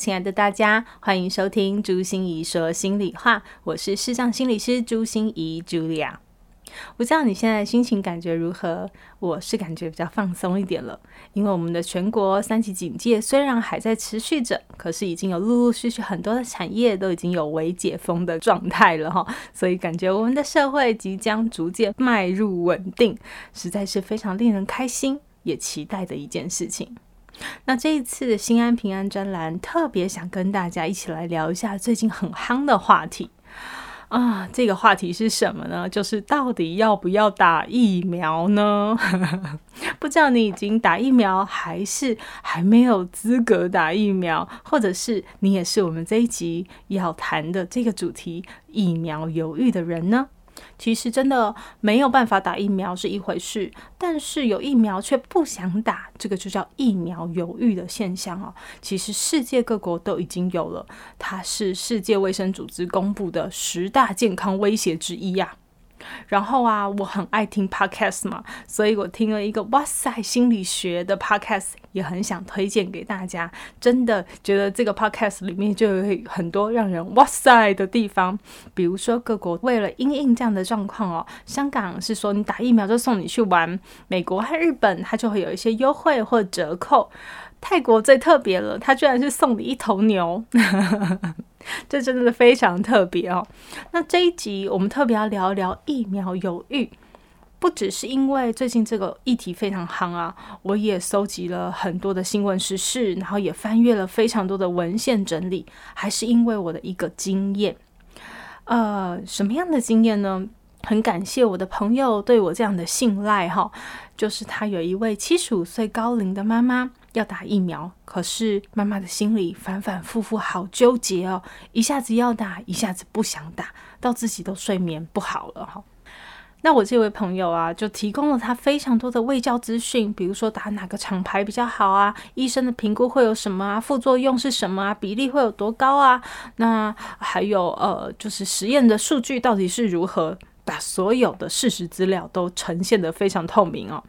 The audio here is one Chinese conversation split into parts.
亲爱的大家，欢迎收听朱心怡说心里话。我是视障心理师朱心怡 Julia。不知道你现在心情感觉如何？我是感觉比较放松一点了，因为我们的全国三级警戒虽然还在持续着，可是已经有陆陆续续很多的产业都已经有微解封的状态了哈，所以感觉我们的社会即将逐渐迈入稳定，实在是非常令人开心也期待的一件事情。那这一次的心安平安专栏，特别想跟大家一起来聊一下最近很夯的话题啊！这个话题是什么呢？就是到底要不要打疫苗呢？不知道你已经打疫苗，还是还没有资格打疫苗，或者是你也是我们这一集要谈的这个主题——疫苗犹豫的人呢？其实真的没有办法打疫苗是一回事，但是有疫苗却不想打，这个就叫疫苗犹豫的现象哦。其实世界各国都已经有了，它是世界卫生组织公布的十大健康威胁之一呀。然后啊，我很爱听 podcast 嘛，所以我听了一个哇塞心理学的 podcast，也很想推荐给大家。真的觉得这个 podcast 里面就有很多让人哇塞的地方，比如说各国为了因应这样的状况哦，香港是说你打疫苗就送你去玩，美国和日本它就会有一些优惠或折扣。泰国最特别了，它居然是送你一头牛，这真的是非常特别哦。那这一集我们特别要聊一聊疫苗犹豫，不只是因为最近这个议题非常夯啊，我也搜集了很多的新闻时事，然后也翻阅了非常多的文献整理，还是因为我的一个经验。呃，什么样的经验呢？很感谢我的朋友对我这样的信赖哈，就是他有一位七十五岁高龄的妈妈。要打疫苗，可是妈妈的心里反反复复，好纠结哦。一下子要打，一下子不想打，到自己都睡眠不好了哈。那我这位朋友啊，就提供了他非常多的卫教资讯，比如说打哪个厂牌比较好啊，医生的评估会有什么啊，副作用是什么啊，比例会有多高啊？那还有呃，就是实验的数据到底是如何？把所有的事实资料都呈现得非常透明哦。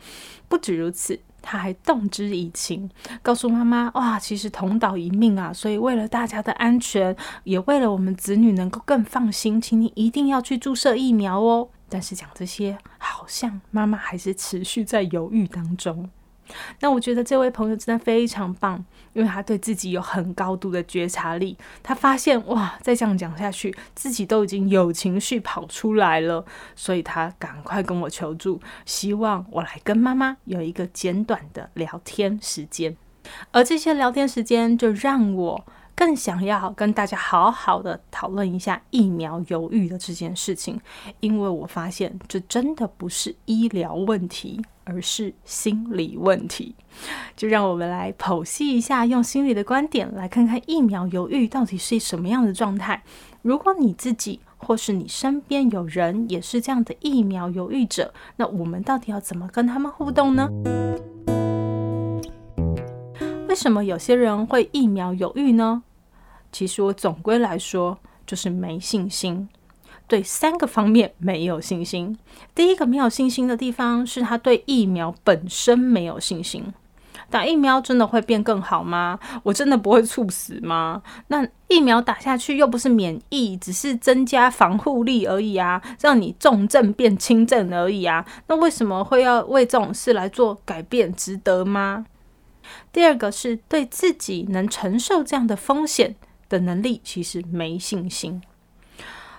不止如此。他还动之以情，告诉妈妈：“哇，其实同岛一命啊！所以为了大家的安全，也为了我们子女能够更放心，请你一定要去注射疫苗哦。”但是讲这些，好像妈妈还是持续在犹豫当中。那我觉得这位朋友真的非常棒，因为他对自己有很高度的觉察力。他发现哇，再这样讲下去，自己都已经有情绪跑出来了，所以他赶快跟我求助，希望我来跟妈妈有一个简短的聊天时间。而这些聊天时间，就让我更想要跟大家好好的讨论一下疫苗犹豫的这件事情，因为我发现这真的不是医疗问题。而是心理问题，就让我们来剖析一下，用心理的观点来看看疫苗犹豫到底是什么样的状态。如果你自己或是你身边有人也是这样的疫苗犹豫者，那我们到底要怎么跟他们互动呢？为什么有些人会疫苗犹豫呢？其实我总归来说就是没信心。对三个方面没有信心。第一个没有信心的地方是他对疫苗本身没有信心。打疫苗真的会变更好吗？我真的不会猝死吗？那疫苗打下去又不是免疫，只是增加防护力而已啊，让你重症变轻症而已啊。那为什么会要为这种事来做改变？值得吗？第二个是对自己能承受这样的风险的能力其实没信心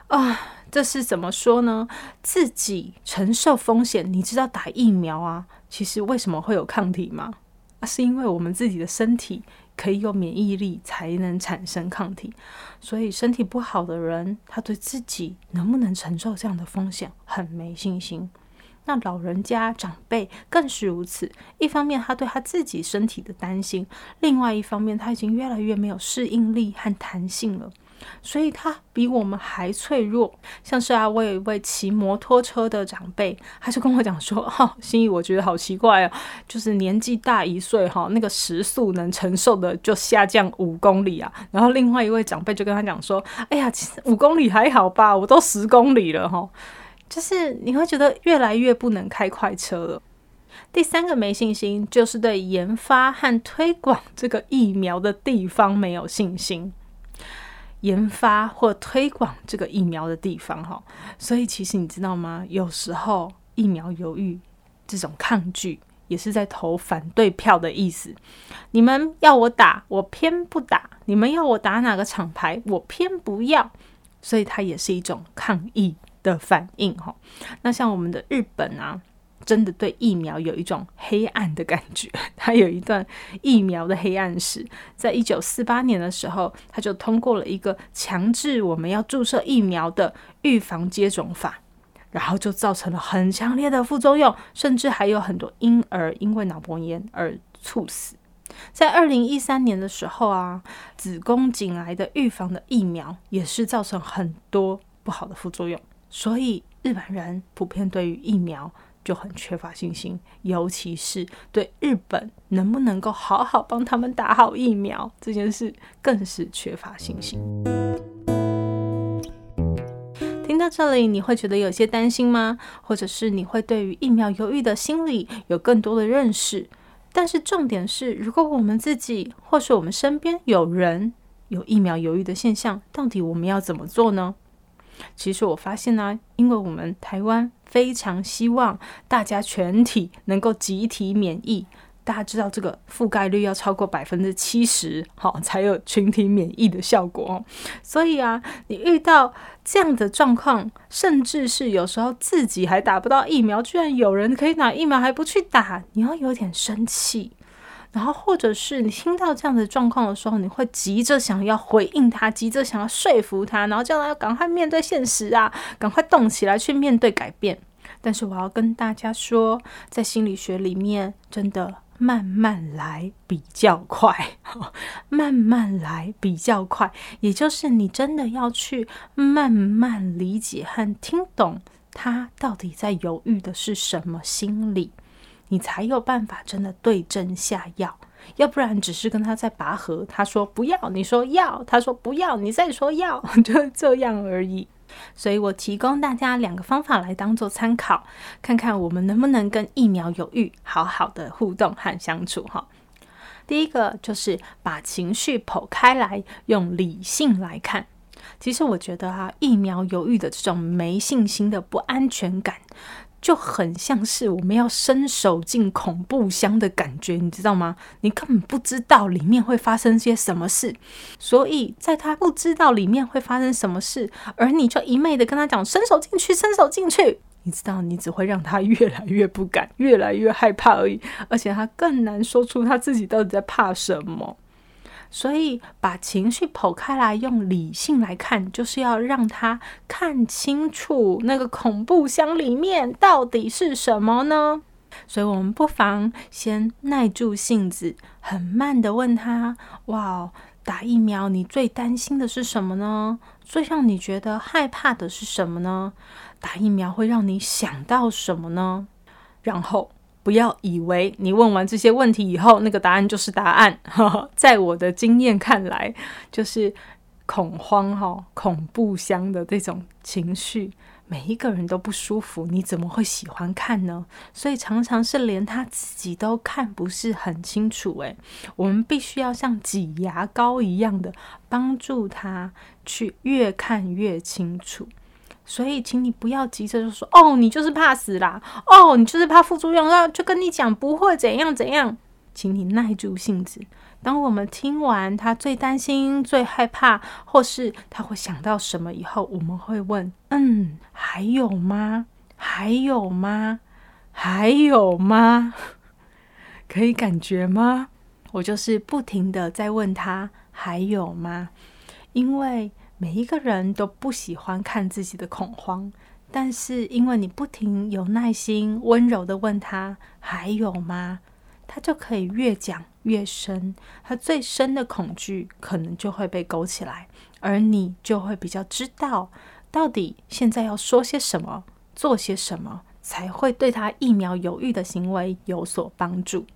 啊。这是怎么说呢？自己承受风险，你知道打疫苗啊？其实为什么会有抗体吗？啊，是因为我们自己的身体可以有免疫力，才能产生抗体。所以身体不好的人，他对自己能不能承受这样的风险很没信心。那老人家长辈更是如此。一方面他对他自己身体的担心，另外一方面他已经越来越没有适应力和弹性了。所以他比我们还脆弱。像是啊，我有一位骑摩托车的长辈，他就跟我讲说：“ 哈，心怡，我觉得好奇怪哦，就是年纪大一岁哈，那个时速能承受的就下降五公里啊。”然后另外一位长辈就跟他讲说：“哎呀，其实五公里还好吧，我都十公里了哈。”就是你会觉得越来越不能开快车了。第三个没信心，就是对研发和推广这个疫苗的地方没有信心。研发或推广这个疫苗的地方，哈，所以其实你知道吗？有时候疫苗犹豫这种抗拒，也是在投反对票的意思。你们要我打，我偏不打；你们要我打哪个厂牌，我偏不要。所以它也是一种抗议的反应，哈。那像我们的日本啊。真的对疫苗有一种黑暗的感觉，它有一段疫苗的黑暗史。在一九四八年的时候，它就通过了一个强制我们要注射疫苗的预防接种法，然后就造成了很强烈的副作用，甚至还有很多婴儿因为脑膜炎而猝死。在二零一三年的时候啊，子宫颈癌的预防的疫苗也是造成很多不好的副作用，所以日本人普遍对于疫苗。就很缺乏信心，尤其是对日本能不能够好好帮他们打好疫苗这件事，更是缺乏信心。听到这里，你会觉得有些担心吗？或者是你会对于疫苗犹豫的心理有更多的认识？但是重点是，如果我们自己或是我们身边有人有疫苗犹豫的现象，到底我们要怎么做呢？其实我发现呢，因为我们台湾非常希望大家全体能够集体免疫，大家知道这个覆盖率要超过百分之七十，好才有群体免疫的效果。所以啊，你遇到这样的状况，甚至是有时候自己还打不到疫苗，居然有人可以打疫苗还不去打，你要有点生气。然后，或者是你听到这样的状况的时候，你会急着想要回应他，急着想要说服他，然后叫他赶快面对现实啊，赶快动起来去面对改变。但是我要跟大家说，在心理学里面，真的慢慢来比较快，慢慢来比较快，也就是你真的要去慢慢理解和听懂他到底在犹豫的是什么心理。你才有办法真的对症下药，要不然只是跟他在拔河，他说不要，你说要，他说不要，你再说要，就这样而已。所以我提供大家两个方法来当做参考，看看我们能不能跟疫苗犹豫好好的互动和相处哈。第一个就是把情绪剖开来，用理性来看。其实我觉得哈，疫苗犹豫的这种没信心的不安全感。就很像是我们要伸手进恐怖箱的感觉，你知道吗？你根本不知道里面会发生些什么事，所以在他不知道里面会发生什么事，而你就一昧的跟他讲伸手进去，伸手进去，你知道，你只会让他越来越不敢，越来越害怕而已，而且他更难说出他自己到底在怕什么。所以，把情绪剖开来，用理性来看，就是要让他看清楚那个恐怖箱里面到底是什么呢？所以，我们不妨先耐住性子，很慢的问他：“哇，打疫苗你最担心的是什么呢？最让你觉得害怕的是什么呢？打疫苗会让你想到什么呢？”然后。不要以为你问完这些问题以后，那个答案就是答案。在我的经验看来，就是恐慌、哈恐怖箱的这种情绪，每一个人都不舒服，你怎么会喜欢看呢？所以常常是连他自己都看不是很清楚。诶，我们必须要像挤牙膏一样的帮助他去越看越清楚。所以，请你不要急着就说：“哦，你就是怕死啦！哦，你就是怕副作用。”那就跟你讲不会怎样怎样，请你耐住性子。当我们听完他最担心、最害怕，或是他会想到什么以后，我们会问：“嗯，还有吗？还有吗？还有吗？可以感觉吗？”我就是不停的在问他：“还有吗？”因为。每一个人都不喜欢看自己的恐慌，但是因为你不停有耐心、温柔的问他还有吗？他就可以越讲越深，他最深的恐惧可能就会被勾起来，而你就会比较知道到底现在要说些什么，做些什么，才会对他疫苗犹豫的行为有所帮助。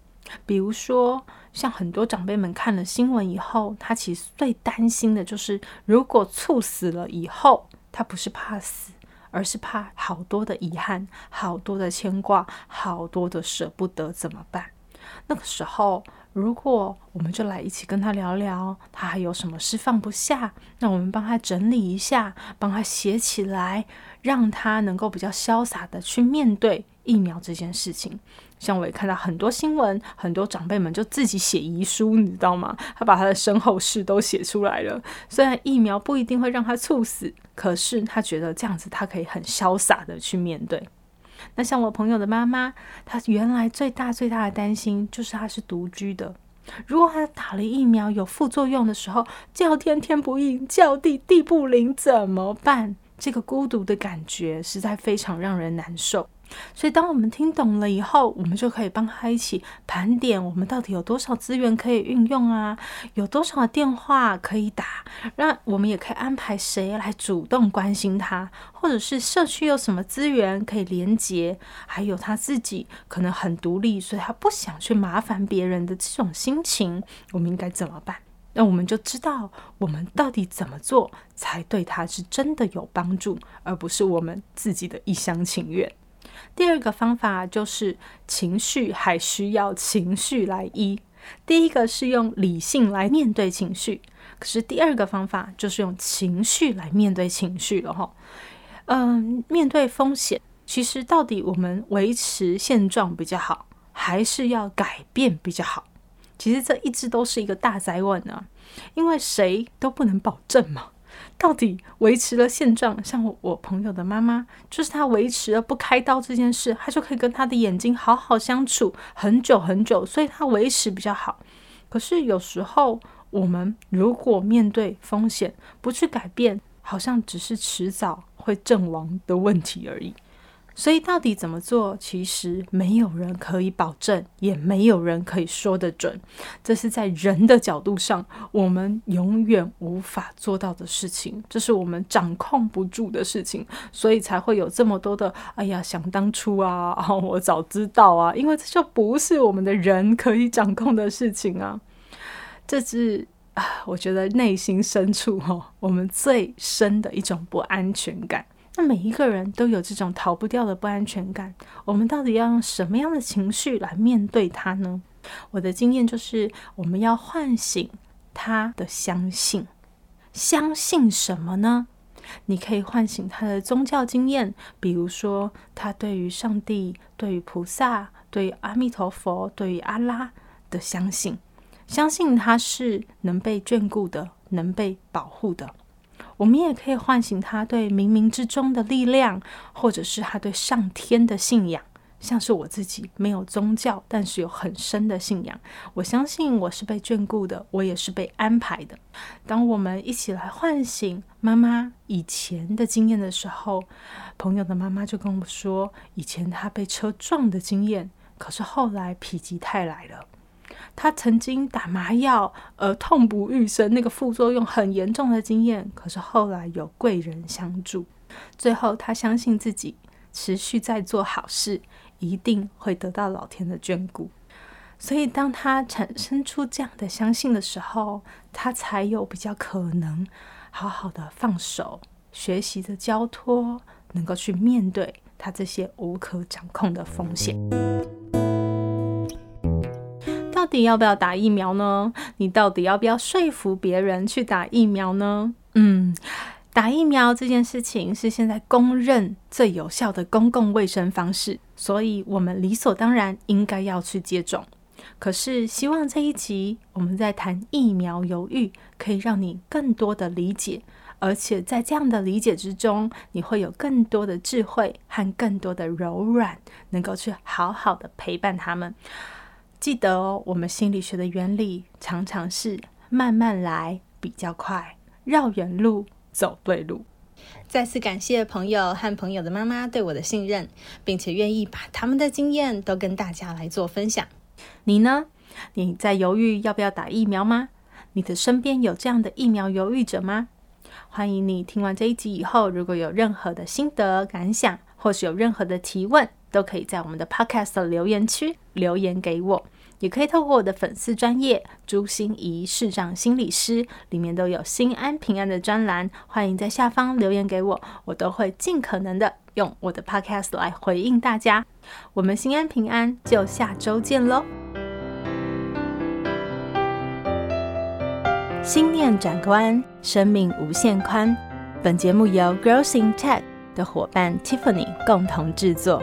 比如说，像很多长辈们看了新闻以后，他其实最担心的就是，如果猝死了以后，他不是怕死，而是怕好多的遗憾、好多的牵挂、好多的舍不得，怎么办？那个时候，如果我们就来一起跟他聊聊，他还有什么事放不下，那我们帮他整理一下，帮他写起来，让他能够比较潇洒的去面对疫苗这件事情。像我也看到很多新闻，很多长辈们就自己写遗书，你知道吗？他把他的身后事都写出来了。虽然疫苗不一定会让他猝死，可是他觉得这样子他可以很潇洒的去面对。那像我朋友的妈妈，她原来最大最大的担心就是她是独居的，如果她打了疫苗有副作用的时候，叫天天不应，叫地地不灵，怎么办？这个孤独的感觉实在非常让人难受。所以，当我们听懂了以后，我们就可以帮他一起盘点，我们到底有多少资源可以运用啊？有多少电话可以打？那我们也可以安排谁来主动关心他，或者是社区有什么资源可以连接？还有他自己可能很独立，所以他不想去麻烦别人的这种心情，我们应该怎么办？那我们就知道我们到底怎么做才对他是真的有帮助，而不是我们自己的一厢情愿。第二个方法就是情绪还需要情绪来医。第一个是用理性来面对情绪，可是第二个方法就是用情绪来面对情绪了哈。嗯，面对风险，其实到底我们维持现状比较好，还是要改变比较好？其实这一直都是一个大灾问呢，因为谁都不能保证嘛。到底维持了现状，像我朋友的妈妈，就是她维持了不开刀这件事，她就可以跟她的眼睛好好相处很久很久，所以她维持比较好。可是有时候我们如果面对风险不去改变，好像只是迟早会阵亡的问题而已。所以到底怎么做，其实没有人可以保证，也没有人可以说得准。这是在人的角度上，我们永远无法做到的事情，这是我们掌控不住的事情，所以才会有这么多的“哎呀，想当初啊，我早知道啊”，因为这就不是我们的人可以掌控的事情啊。这是啊，我觉得内心深处哈，我们最深的一种不安全感。那每一个人都有这种逃不掉的不安全感，我们到底要用什么样的情绪来面对它呢？我的经验就是，我们要唤醒他的相信。相信什么呢？你可以唤醒他的宗教经验，比如说他对于上帝、对于菩萨、对于阿弥陀佛、对于阿拉的相信，相信他是能被眷顾的，能被保护的。我们也可以唤醒他对冥冥之中的力量，或者是他对上天的信仰。像是我自己没有宗教，但是有很深的信仰。我相信我是被眷顾的，我也是被安排的。当我们一起来唤醒妈妈以前的经验的时候，朋友的妈妈就跟我说，以前她被车撞的经验，可是后来否极泰来了。他曾经打麻药而痛不欲生，那个副作用很严重的经验，可是后来有贵人相助，最后他相信自己持续在做好事，一定会得到老天的眷顾。所以当他产生出这样的相信的时候，他才有比较可能好好的放手，学习的交托，能够去面对他这些无可掌控的风险。要不要打疫苗呢？你到底要不要说服别人去打疫苗呢？嗯，打疫苗这件事情是现在公认最有效的公共卫生方式，所以我们理所当然应该要去接种。可是，希望这一集我们在谈疫苗犹豫，可以让你更多的理解，而且在这样的理解之中，你会有更多的智慧和更多的柔软，能够去好好的陪伴他们。记得哦，我们心理学的原理常常是慢慢来比较快，绕远路走对路。再次感谢朋友和朋友的妈妈对我的信任，并且愿意把他们的经验都跟大家来做分享。你呢？你在犹豫要不要打疫苗吗？你的身边有这样的疫苗犹豫者吗？欢迎你听完这一集以后，如果有任何的心得感想，或是有任何的提问，都可以在我们的 Podcast 留言区留言给我，也可以透过我的粉丝专业朱心怡市长心理师里面都有心安平安的专栏，欢迎在下方留言给我，我都会尽可能的用我的 Podcast 来回应大家。我们心安平安，就下周见喽！心念转关，生命无限宽。本节目由 Growth in Tech 的伙伴 Tiffany 共同制作。